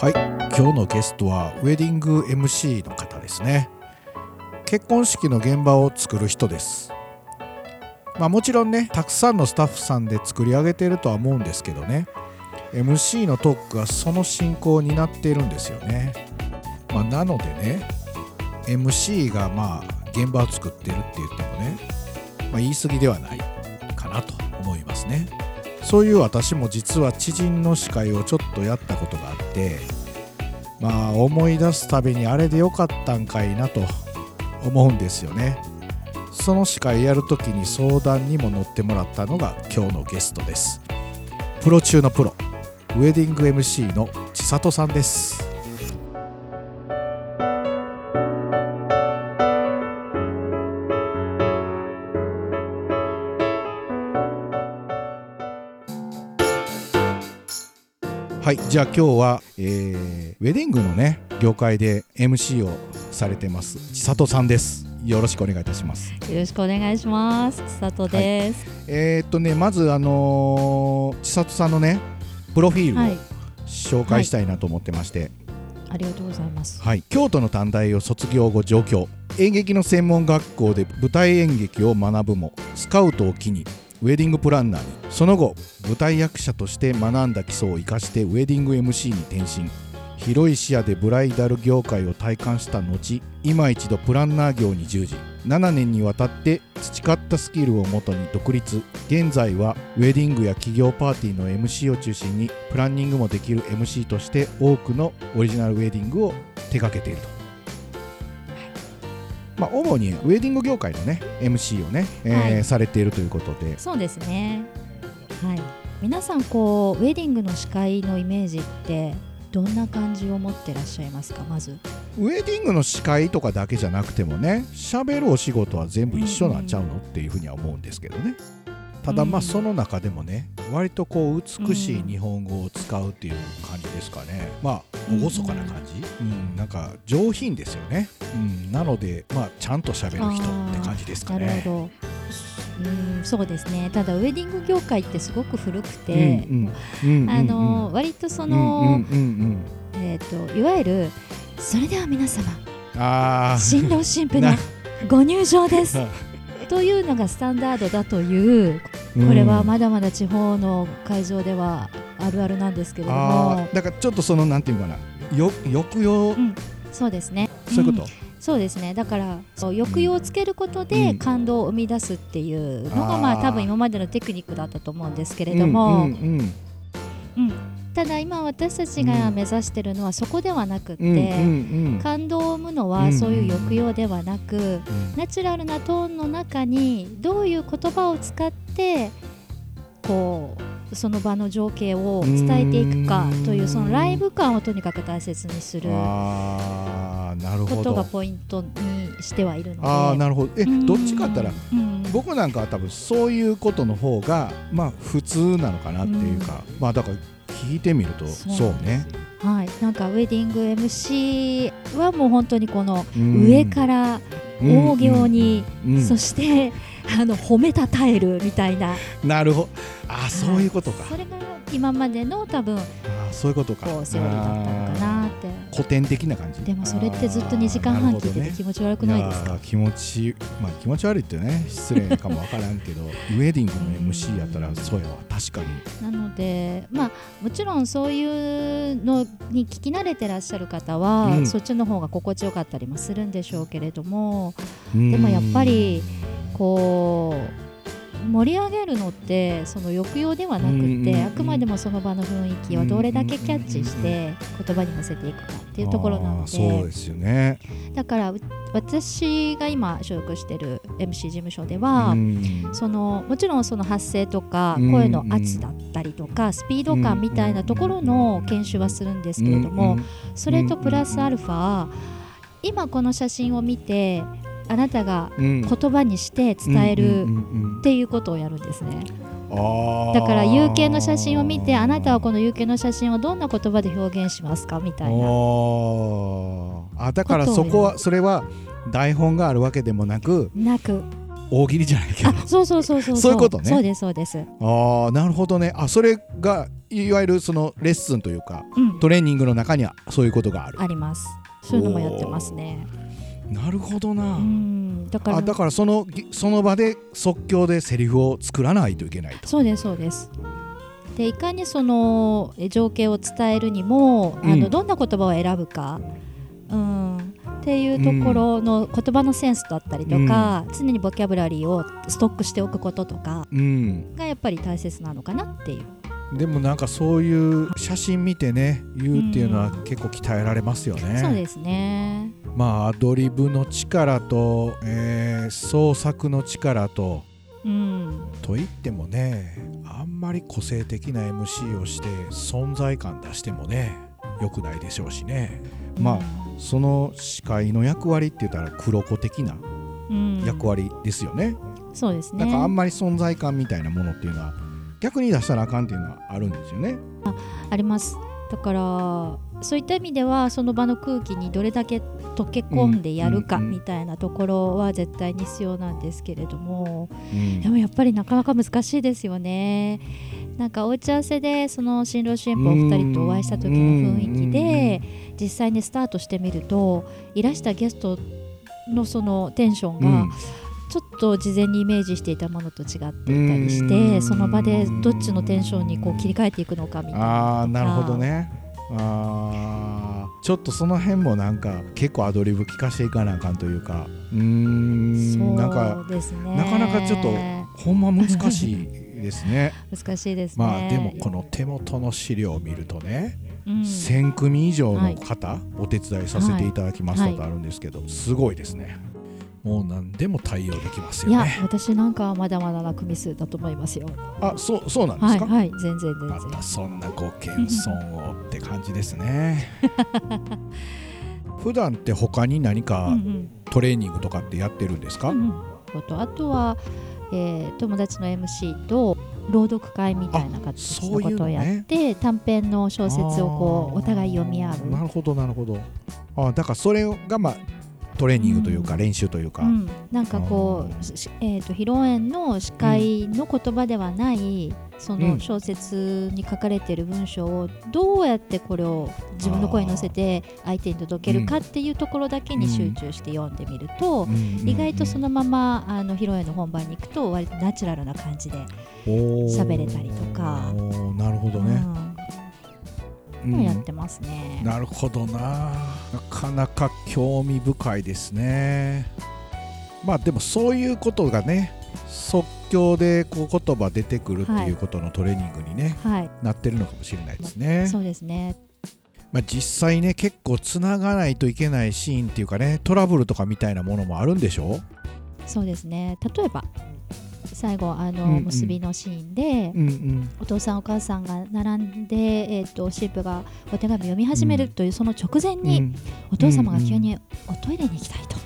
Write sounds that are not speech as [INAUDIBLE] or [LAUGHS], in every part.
はい。今日のゲストはウェディング MC の方ですね。結婚式の現場を作る人です。まあもちろんねたくさんのスタッフさんで作り上げてるとは思うんですけどね。MC のトークがその進行を担っているんですよね、まあ、なのでね MC がまあ現場を作ってるって言ってもね、まあ、言い過ぎではないかなと思いますね。そういう私も実は知人の司会をちょっとやったことがあってまあ思い出すたびにあれでよかったんかいなと思うんですよね。その司会やる時に相談にも乗ってもらったのが今日のゲストです。プロ中のプロウェディング MC の千里さんです。はいじゃあ今日は、えー、ウェディングのね業界で MC をされてます千里さんです。よろしくお願いいたします。よろしくお願いします。千里です、はい、えー、っとねまずあのー、千里さんのねプロフィールを紹介したいなと思ってまして、はい。ありがとうございます、はい、京都の短大を卒業後上京。演劇の専門学校で舞台演劇を学ぶもスカウトを機にウェディングプランナーにその後舞台役者として学んだ基礎を生かしてウェディング MC に転身広い視野でブライダル業界を体感した後今一度プランナー業に従事7年にわたって培ったスキルをもとに独立現在はウェディングや企業パーティーの MC を中心にプランニングもできる MC として多くのオリジナルウェディングを手掛けていると。まあ、主にウェディング業界のね MC をね、えーはい、されているということで。そうですね。はい。皆さんこうウェディングの司会のイメージってどんな感じを持ってらっしゃいますか？まず。ウェディングの司会とかだけじゃなくてもね喋るお仕事は全部一緒なんちゃうの？っていうふうには思うんですけどねただまあその中でもね割とこう美しい日本語を使うっていう感じですかね。まあ厳かな感じ、うん、なんか上品ですよね、うん、なのでまあちゃんと喋る人って感じですかね。なるほど。うんそうですね。ただウェディング業界ってすごく古くて、あの割とその、えっ、といわゆるそれでは皆様新郎新婦のご入場です。[LAUGHS] というのがスタンダードだというこれはまだまだ地方の会場ではあるあるなんですけれども。だからちょっとそのなんていうかな。よ抑揚、うん、そうですね。そういうこと、うん。そうですね。だからそう抑揚をつけることで感動を生み出すっていうのが、うん、まあ多分今までのテクニックだったと思うんですけれども、うん、ただ今私たちが目指しているのはそこではなくて、感動を生むのはそういう抑揚ではなく、ナチュラルなトーンの中にどういう言葉を使ってこうその場の情景を伝えていくかというそのライブ感をとにかく大切にすることがポイントにしてはいるので。あなるほど。えどっちかったら僕なんかは多分そういうことの方がまあ普通なのかなっていうかまあだから聞いてみるとそうね。はい、なんかウェディング MC はもう本当にこの上から大行に、そして [LAUGHS] あの褒めたたえるみたいな。なるほど。あ、そういうことか。それが今までの多分。あ、そういうことか。セオリーだったのかなって。古典的な感じ？でもそれってずっと2時間半聞いてて気持ち悪くないですか？ね、気持ちまあ気持ち悪いってね失礼かもわからんけど [LAUGHS] ウェディングの MC やったらそうやわ確かに。なのでまあもちろんそういうのに聞き慣れてらっしゃる方は、うん、そっちの方が心地よかったりもするんでしょうけれども、でもやっぱり。こう盛り上げるのってその抑揚ではなくてあくまでもその場の雰囲気をどれだけキャッチして言葉に乗せていくかっていうところなので。そうですよね。だから私が今所属している MC 事務所ではそのもちろんその発声とか声の圧だったりとかスピード感みたいなところの研修はするんですけれどもそれとプラスアルファ今この写真を見てあなたが言葉にして伝えるっていうことをやるんですね。だから有形の写真を見てあなたはこの有形の写真をどんな言葉で表現しますかみたいな。あだからそこはそれは台本があるわけでもなくなく。大喜利じゃないけど。そうそうそうそうそう。[LAUGHS] いうことね。そうですそうです。ああなるほどね。あそれがいわゆるそのレッスンというか、うん、トレーニングの中にはそういうことがある。あります。そういうのもやってますねなるほどな、うん、だから。だからそのその場で即興でセリフを作らないといけないと。そうですそうです。でいかにその情景を伝えるにも、あのどんな言葉を選ぶか、うん、っていうところの言葉のセンスだったりとか、うん、常にボキャブラリーをストックしておくこととかがやっぱり大切なのかなっていう。でもなんかそういう写真見てね言うっていうのは結構鍛えられますよね。うん、そうですねまあアドリブの力と、えー、創作の力と、うん、と言ってもねあんまり個性的な MC をして存在感出してもね良くないでしょうしね。まあ、その司会の役割って言ったら黒子的な役割ですよね。うん、そうですねなんかあんまり存在感みたいなものっていうのは逆に出したらあかんっていうのはあるんですよね。ああります。だからそういった意味ではその場の空気にどれだけ溶け込んでやるかみたいなところは絶対に必要なんですけれども、うん、でもやっぱりなかなか難しいですよね。なんかお打ち合わせでその新郎新婦お二人とお会いした時の雰囲気で実際にスタートしてみるといらしたゲストのそのテンションが、と事前にイメージしていたものと違っていたりしてその場でどっちのテンションにこう切り替えていくのかみたいなあなるほどね。あちょっとその辺もなんか結構アドリブ聞かしていかなあかんというか。うん。なんか、ね、なかなかちょっとほんま難しいですね。[LAUGHS] 難しいですね。まあでもこの手元の資料を見るとね、うん、1000組以上の方、はい、お手伝いさせていただきましたとあるんですけど、はい、すごいですねもう何でも対応できますよね。いや、私なんかはまだまだな組数だと思いますよ。あ、そう、そうなんですか？はい、はい、全然全然。またそんなご謙遜をって感じですね。[LAUGHS] 普段って他に何かトレーニングとかってやってるんですか？うんうん、あとは、えー、友達の MC と朗読会みたいな形のことをやって、ね、短編の小説をこうお互い読み合う。なるほどなるほど。あ、だからそれがまあトレーニングというか、練習というか、うん、なんかこう、えーと、披露宴の司会の言葉ではない、その小説に書かれている文章をどうやってこれを自分の声に乗せて相手に届けるかっていうところだけに集中して読んでみると、意外とそのままあの披露宴の本番に行くと割とナチュラルな感じで喋れたりとか。なるほどね、うん。もやってますね、うん、なるほどな。なかなか興味深いですね。まあでもそういうことがね即興でこう言葉出てくるっていうことのトレーニングにね、はい、なってるのかもしれないですね。そうですね。まあ、実際ね結構つながないといけないシーンっていうかねトラブルとかみたいなものもあるんでしょ？そうですね。例えば最後あの、うんうん、結びのシーンで、うんうん、お父さんお母さんが並んで、えーと、神父がお手紙を読み始めるというその直前に、うん、お父様が急におトイレに行きたいと。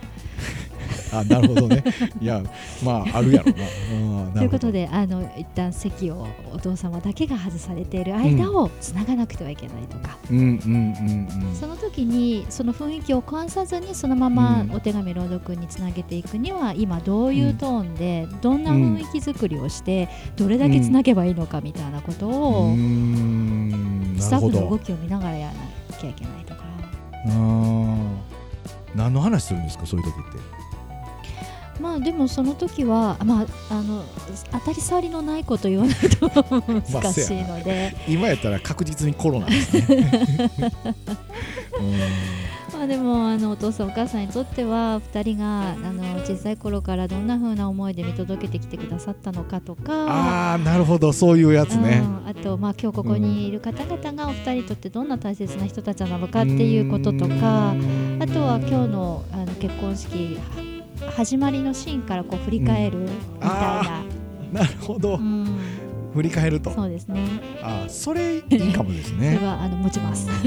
あなるほどね。いやまああるやろな、うん、ということであの一旦席をお父様だけが外されている間をつながなくてはいけないとか、うんうんうんうん、その時にその雰囲気を壊さずにそのままお手紙朗読につなげていくには今どういうトーンでどんな雰囲気作りをしてどれだけつなげばいいのかみたいなことをスタッフの動きを見ながらやらなきゃいけないとか。何の話するんですかそういう時って。まあでもその時は、まあ、あの当たり障りのないこと言わないと難しいので、まあ、今やったら確実にコロナですね。[LAUGHS] まあでもあのお父さんお母さんにとっては2人があの小さい頃からどんなふうな思いで見届けてきてくださったのかとか。ああなるほど。そういうやつね、うん、あとまあ今日ここにいる方々がお二人にとってどんな大切な人たちなのかっていうこととか。あとは今日のあの結婚式始まりのシーンからこう振り返るみたいな、うん、[LAUGHS] なるほど、うん、振り返ると。そうですね。あそれいいかもですね。[LAUGHS] それはあの持ちます。[LAUGHS]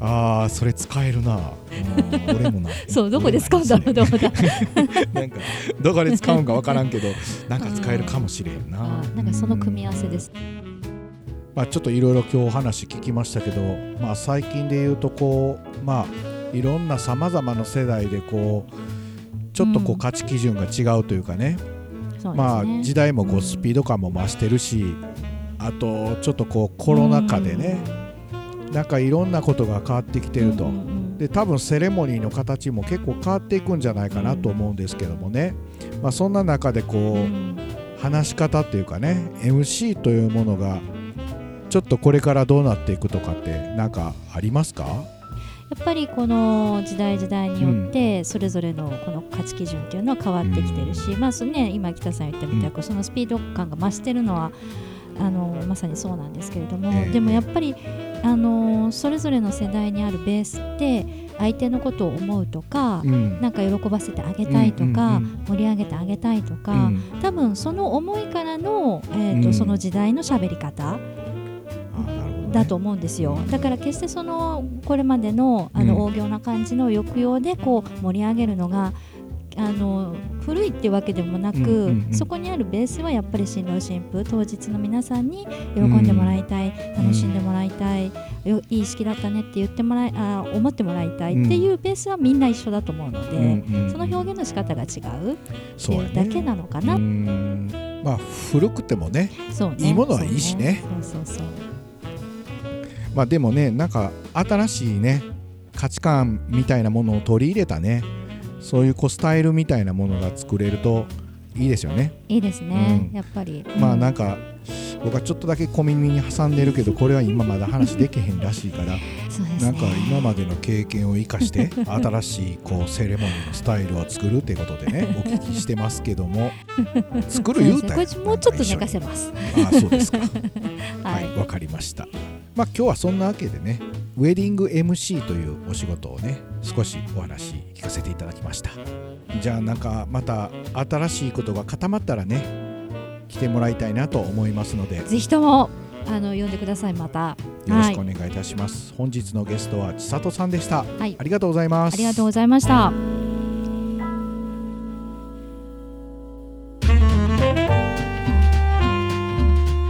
ああそれ使えるな。俺もなそうどこで使うんだろうと思った。なんかどこで使うんか分からんけどなんか使えるかもしれんな、うん、なんかその組み合わせです、まあ、ちょっといろいろ今日話聞きましたけど、まあ、最近で言うとこうまあいろんなさまざまな世代でこうちょっとこう価値基準が違うというかね。うん、まあ時代もこうスピード感も増してるし、あとちょっとこうコロナ禍でね、なんかいろんなことが変わってきてると、うんうん、で多分セレモニーの形も結構変わっていくんじゃないかなと思うんですけどもね、まあ、そんな中でこう、話し方っていうかね MC というものがちょっとこれからどうなっていくとかって何かありますか？やっぱりこの時代時代によってそれぞれのこの価値基準っていうのは変わってきてるし、うん、まあね、今北さん言ったみたく、そのスピード感が増してるのはあのまさにそうなんですけれども、えー、でもやっぱりあのそれぞれの世代にあるベースって相手のことを思うとか、うん、なんか喜ばせてあげたいとか、盛り上げてあげたいとか、うん、多分その思いからの、えーと、その時代の喋り方だと思うんですよ。だから決してそのこれまでのあの大行な感じの抑揚でこう盛り上げるのがあの古いっていうわけでもなく、うんうんうん、そこにあるベースはやっぱり新郎新婦当日の皆さんに喜んでもらいたい、うん、楽しんでもらいたい、いい式だったねって言ってもらいあ思ってもらいたいっていうベースはみんな一緒だと思うので、うんうん、その表現の仕方が違うっていうだけなのかな。ね、まあ古くてもね、ね、いいものはいいしね。そうそうそうまあでもねなんか新しいね価値観みたいなものを取り入れたねそういうこうスタイルみたいなものが作れるといいですよね。いいですね、うん、やっぱり。まあなんか、僕はちょっとだけ小耳に挟んでるけどこれは今まだ話できへんらしいから、ね、なんか今までの経験を生かして [LAUGHS] 新しいこうセレモニーのスタイルを作るっていうことでね [LAUGHS] お聞きしてますけども [LAUGHS] 作る言うたらもうちょっと寝かせます。あそうですか。はいわ、はい、かりましたまあ今日はそんなわけでねウェディング MC というお仕事をね少しお話聞かせていただきました。じゃあなんかまた新しいことが固まったらね来てもらいたいなと思いますので。ぜひともあの呼んでくださいまた。よろしくお願いいたします、はい、本日のゲストは千里さんでした、はい、ありがとうございます。ありがとうございました。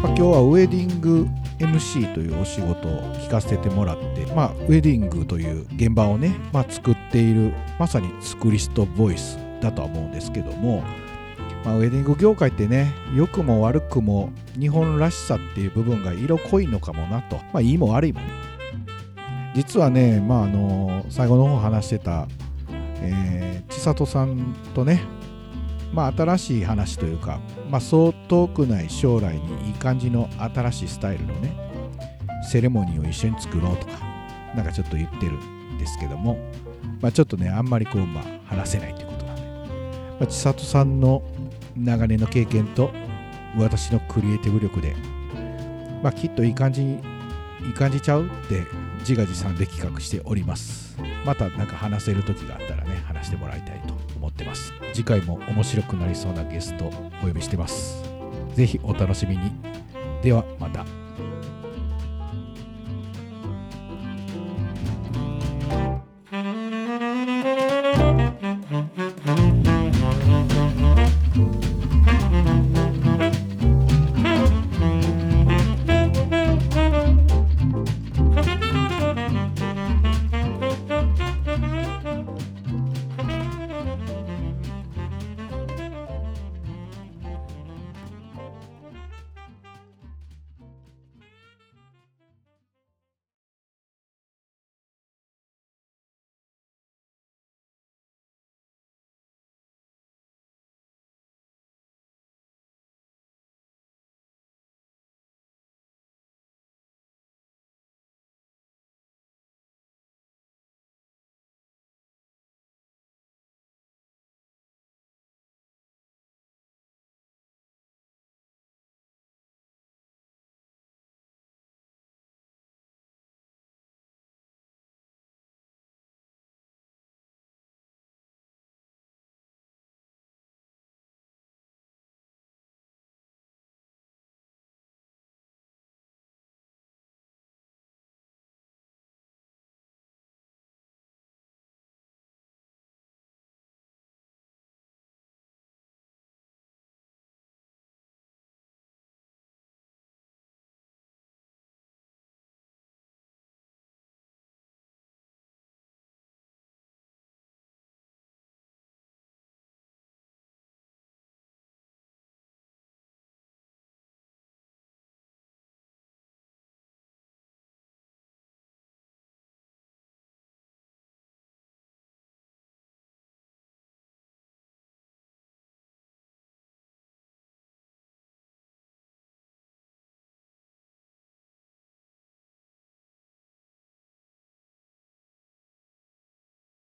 今日はウェディング MC というお仕事を聞かせてもらって、まあ、ウェディングという現場をね、まあ、作っているまさにスクリストボイスだとは思うんですけども、まあ、ウェディング業界ってね良くも悪くも日本らしさっていう部分が色濃いのかもなと、まあ、いいも悪いも実はね、まあ、あの最後の方話してた、えー、千里さんとねまあ、新しい話というか、まあ、そう遠くない将来にいい感じの新しいスタイルのねセレモニーを一緒に作ろうとかなんかちょっと言ってるんですけども、まあ、ちょっとねあんまりこう、まあ、話せないということなんで、まあ、千里さんの長年の経験と私のクリエイティブ力で、まあ、きっといい感じにいい感じちゃうって自画自賛で企画しております。また何か話せる時があったらね話してもらいたいとってます。次回も面白くなりそうなゲストお呼びしてます。是非お楽しみに。ではまた。